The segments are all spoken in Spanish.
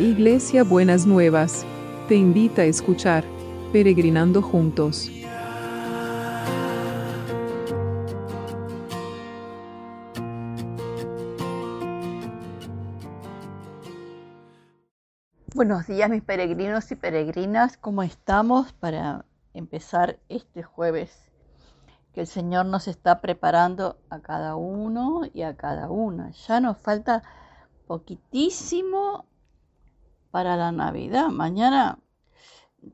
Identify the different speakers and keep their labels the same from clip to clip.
Speaker 1: Iglesia Buenas Nuevas, te invita a escuchar Peregrinando Juntos.
Speaker 2: Buenos días mis peregrinos y peregrinas, ¿cómo estamos para empezar este jueves? Que el Señor nos está preparando a cada uno y a cada una. Ya nos falta poquitísimo para la Navidad. Mañana,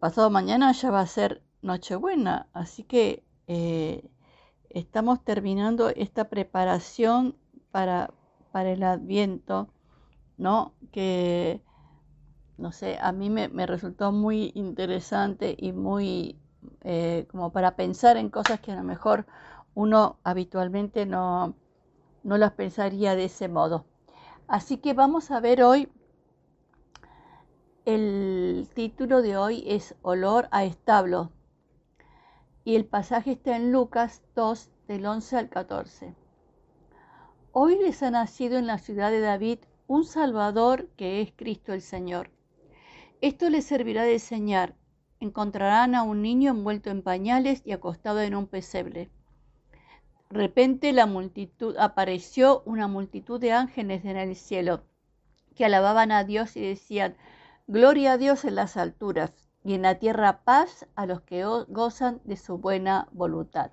Speaker 2: pasado mañana ya va a ser Nochebuena, así que eh, estamos terminando esta preparación para, para el Adviento, ¿no? Que, no sé, a mí me, resultó muy interesante y muy eh, como para pensar en cosas que a lo mejor uno habitualmente no, no las pensaría de ese modo. Así que vamos a ver hoy el título de hoy es Olor a establo y el pasaje está en Lucas 2 del 11 al 14. Hoy les ha nacido en la ciudad de David un Salvador que es Cristo el Señor. Esto les servirá de señal. Encontrarán a un niño envuelto en pañales y acostado en un pesebre. De repente la multitud apareció una multitud de ángeles en el cielo que alababan a Dios y decían Gloria a Dios en las alturas y en la tierra paz a los que gozan de su buena voluntad.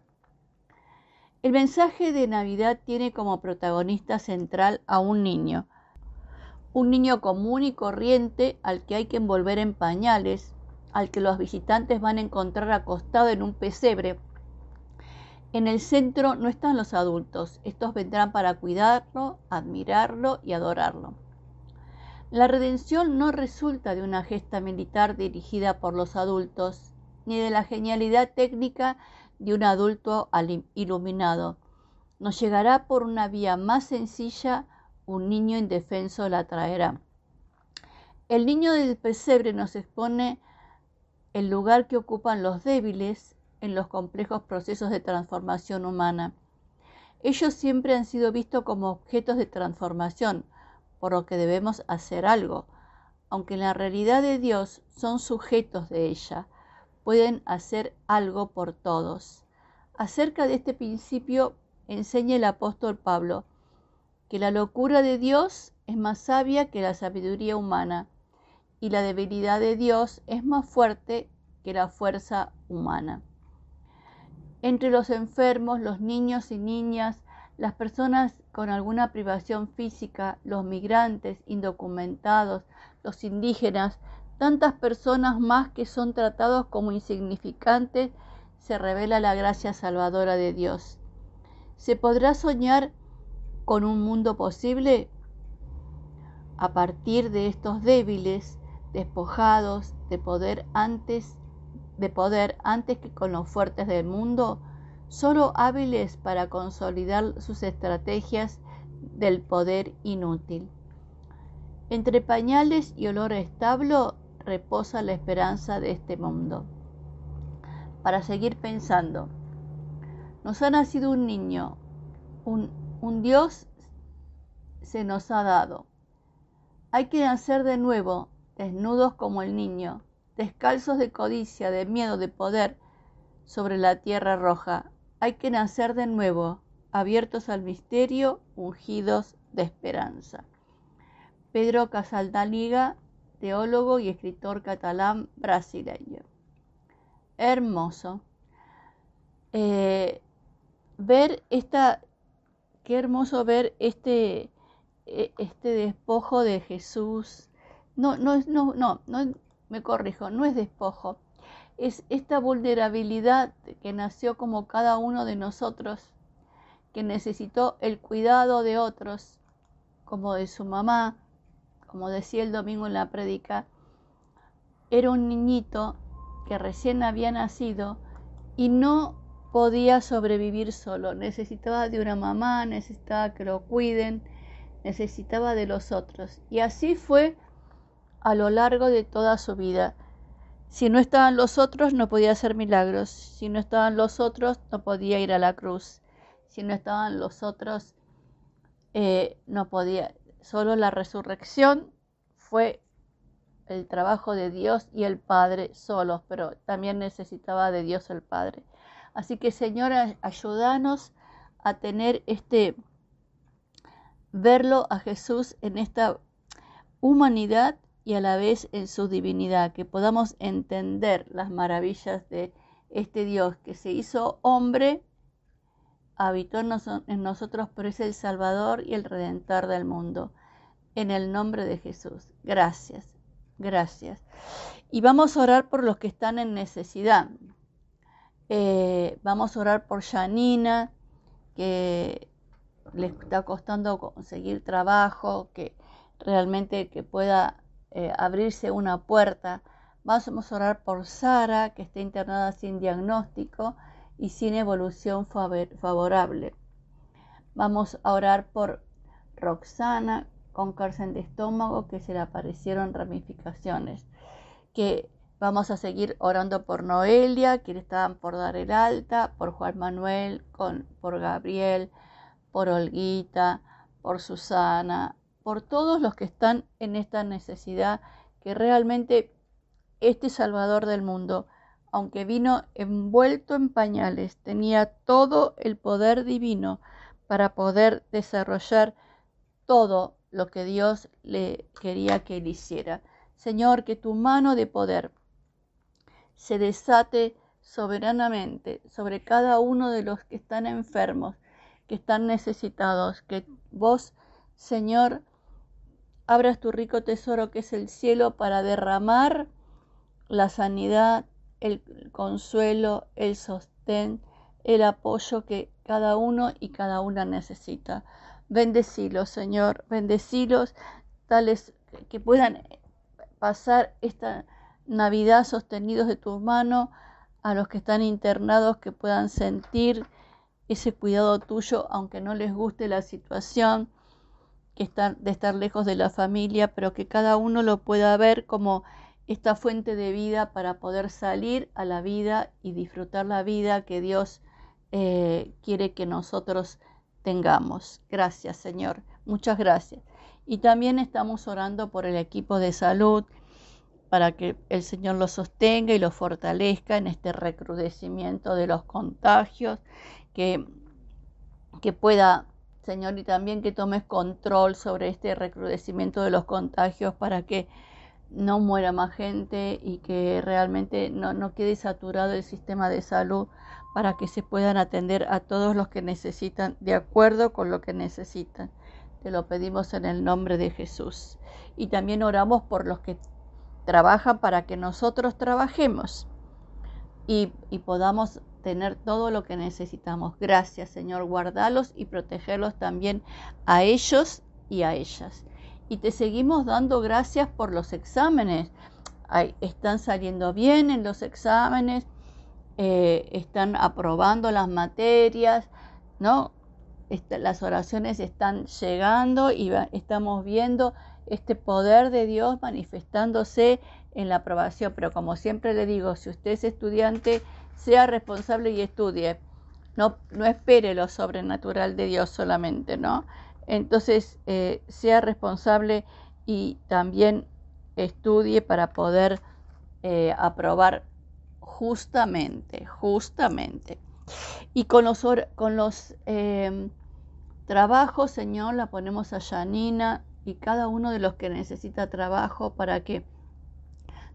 Speaker 2: El mensaje de Navidad tiene como protagonista central a un niño, un niño común y corriente al que hay que envolver en pañales, al que los visitantes van a encontrar acostado en un pesebre. En el centro no están los adultos, estos vendrán para cuidarlo, admirarlo y adorarlo. La redención no resulta de una gesta militar dirigida por los adultos, ni de la genialidad técnica de un adulto iluminado. Nos llegará por una vía más sencilla, un niño indefenso la traerá. El niño del pesebre nos expone el lugar que ocupan los débiles en los complejos procesos de transformación humana. Ellos siempre han sido vistos como objetos de transformación, por lo que debemos hacer algo, aunque en la realidad de Dios son sujetos de ella, pueden hacer algo por todos. Acerca de este principio enseña el apóstol Pablo que la locura de Dios es más sabia que la sabiduría humana y la debilidad de Dios es más fuerte que la fuerza humana. Entre los enfermos, los niños y niñas, las personas con alguna privación física, los migrantes, indocumentados, los indígenas, tantas personas más que son tratados como insignificantes, se revela la gracia salvadora de Dios. ¿Se podrá soñar con un mundo posible a partir de estos débiles, despojados de poder antes de poder antes que con los fuertes del mundo? Solo hábiles para consolidar sus estrategias del poder inútil. Entre pañales y olor establo reposa la esperanza de este mundo. Para seguir pensando, nos ha nacido un niño, un, un Dios se nos ha dado. Hay que nacer de nuevo, desnudos como el niño, descalzos de codicia, de miedo, de poder, sobre la tierra roja, hay que nacer de nuevo, abiertos al misterio, ungidos de esperanza. Pedro Casaldaliga, teólogo y escritor catalán brasileño. Hermoso. Eh, ver esta, qué hermoso ver este, e, este despojo de Jesús. No, no, no, no, no, me corrijo, no es despojo, es esta vulnerabilidad que nació como cada uno de nosotros, que necesitó el cuidado de otros, como de su mamá, como decía el domingo en la prédica, era un niñito que recién había nacido y no podía sobrevivir solo, necesitaba de una mamá, necesitaba que lo cuiden, necesitaba de los otros. Y así fue a lo largo de toda su vida. Si no estaban los otros, no podía hacer milagros. Si no estaban los otros, no podía ir a la cruz. Si no estaban los otros, eh, no podía. Solo la resurrección fue el trabajo de Dios y el Padre solos, pero también necesitaba de Dios el Padre. Así que Señora, ayúdanos a tener este, verlo a Jesús en esta humanidad y a la vez en su divinidad, que podamos entender las maravillas de este Dios que se hizo hombre, habitó en, nosotros, pero es el Salvador y el Redentor del mundo. En el nombre de Jesús. Gracias, gracias. Y vamos a orar por los que están en necesidad. Eh, vamos a orar por Janina, que le está costando conseguir trabajo, que realmente que pueda eh, abrirse una puerta. Vamos a orar por Sara, que está internada sin diagnóstico y sin evolución favorable. Vamos a orar por Roxana con cárcel de estómago, que se le aparecieron ramificaciones. Que vamos a seguir orando por Noelia, que le estaban por dar el alta, por Juan Manuel, con, por Gabriel, por Olguita, por Susana, por todos los que están en esta necesidad, que realmente este Salvador del mundo, aunque vino envuelto en pañales, tenía todo el poder divino para poder desarrollar todo lo que Dios le quería que él hiciera. Señor, que tu mano de poder se desate soberanamente sobre cada uno de los que están enfermos, que están necesitados, que vos, Señor, abras tu rico tesoro que es el cielo para derramar la sanidad, el consuelo, el sostén, el apoyo que cada uno y cada una necesita. Bendecilos, Señor, bendecilos, tales que puedan pasar esta Navidad sostenidos de tu mano, a los que están internados que puedan sentir ese cuidado tuyo, aunque no les guste la situación que están, de estar lejos de la familia, pero que cada uno lo pueda ver como esta fuente de vida para poder salir a la vida y disfrutar la vida que Dios eh, quiere que nosotros tengamos. Gracias, Señor. Muchas gracias. Y también estamos orando por el equipo de salud para que el Señor los sostenga y los fortalezca en este recrudecimiento de los contagios, que, que pueda, Señor, y también que tomes control sobre este recrudecimiento de los contagios para que no muera más gente y que realmente no, no quede saturado el sistema de salud para que se puedan atender a todos los que necesitan de acuerdo con lo que necesitan. Te lo pedimos en el nombre de Jesús. Y también oramos por los que trabajan para que nosotros trabajemos y, y podamos tener todo lo que necesitamos. Gracias Señor, guardalos y protegerlos también a ellos y a ellas y te seguimos dando gracias por los exámenes. están saliendo bien en los exámenes, eh, están aprobando las materias, ¿no? las oraciones están llegando y estamos viendo este poder de Dios manifestándose en la aprobación. Pero como siempre le digo, si usted es estudiante, sea responsable y estudie. No, no espere lo sobrenatural de Dios solamente, ¿no? Entonces, eh, sea responsable y también estudie para poder eh, aprobar justamente, justamente. Y con los, con los em, trabajos, Señor, la ponemos a Janina y cada uno de los que necesita trabajo para que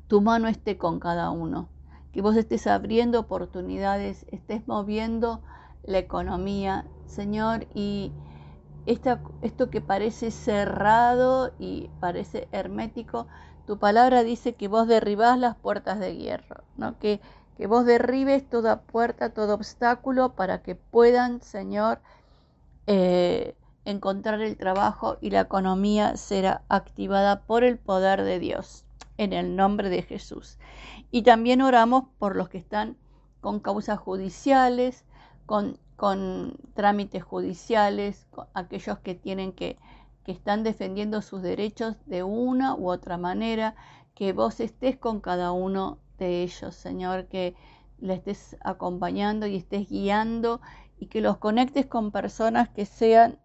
Speaker 2: tu mano esté con cada uno. Que vos estés abriendo oportunidades, estés moviendo la economía, Señor, y esto que parece cerrado y parece hermético, tu palabra dice que vos derribás las puertas de hierro, ¿no? que, que vos derribes toda puerta, todo obstáculo para que puedan, Señor, eh, encontrar el trabajo y la economía será activada por el poder de Dios, en el nombre de Jesús. Y también oramos por los que están con causas judiciales, con trámites judiciales, aquellos que tienen que, que están defendiendo sus derechos de una u otra manera, que vos estés con cada uno de ellos, Señor, que le estés acompañando y estés guiando y que los conectes con personas que sean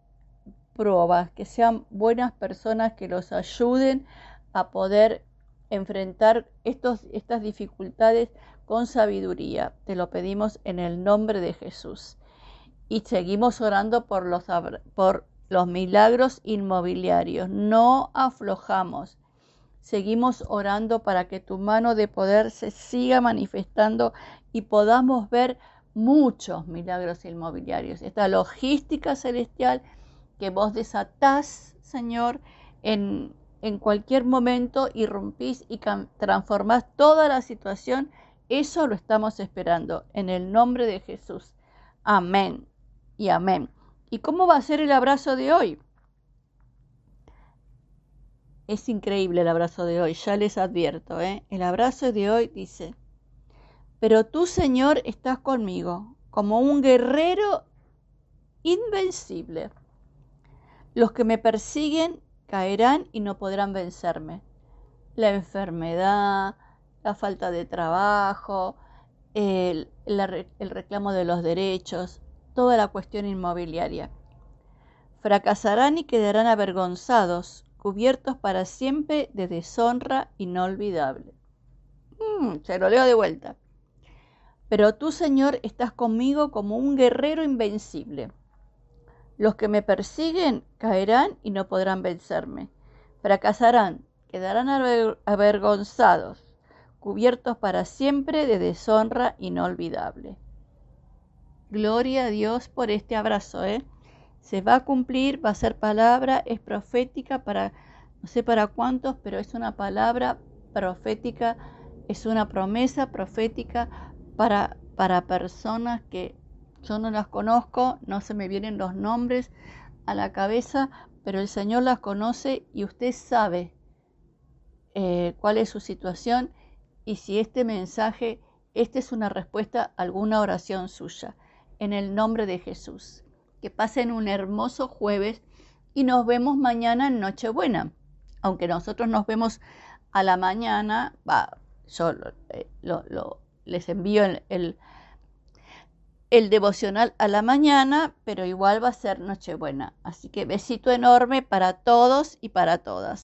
Speaker 2: pruebas, que sean buenas personas que los ayuden a poder enfrentar estos, estas dificultades con sabiduría. Te lo pedimos en el nombre de Jesús. Y seguimos orando por los, por los milagros inmobiliarios. No aflojamos. Seguimos orando para que tu mano de poder se siga manifestando y podamos ver muchos milagros inmobiliarios. Esta logística celestial que vos desatás, Señor, en, en cualquier momento irrumpís y transformás toda la situación, eso lo estamos esperando en el nombre de Jesús. Amén y amén. ¿Y cómo va a ser el abrazo de hoy? Es increíble el abrazo de hoy, ya les advierto. ¿eh? El abrazo de hoy dice, pero tú Señor estás conmigo como un guerrero invencible. Los que me persiguen caerán y no podrán vencerme. La enfermedad, la falta de trabajo, el, el, reclamo de los derechos, toda la cuestión inmobiliaria. Fracasarán y quedarán avergonzados, cubiertos para siempre de deshonra inolvidable. Mm, se lo leo de vuelta. Pero tú, Señor, estás conmigo como un guerrero invencible. Los que me persiguen caerán y no podrán vencerme. Fracasarán, quedarán avergonzados, cubiertos para siempre de deshonra inolvidable. Gloria a Dios por este abrazo, ¿eh? Se va a cumplir, va a ser palabra, es profética para, no sé para cuántos, pero es una palabra profética, es una promesa profética para, para personas que yo no las conozco, no se me vienen los nombres a la cabeza, pero el Señor las conoce y usted sabe eh, cuál es su situación y si este mensaje, esta es una respuesta a alguna oración suya. En el nombre de Jesús. Que pasen un hermoso jueves y nos vemos mañana en Nochebuena. Aunque nosotros nos vemos a la mañana, va, yo lo, eh, les envío el el devocional a la mañana, pero igual va a ser Nochebuena. Así que besito enorme para todos y para todas.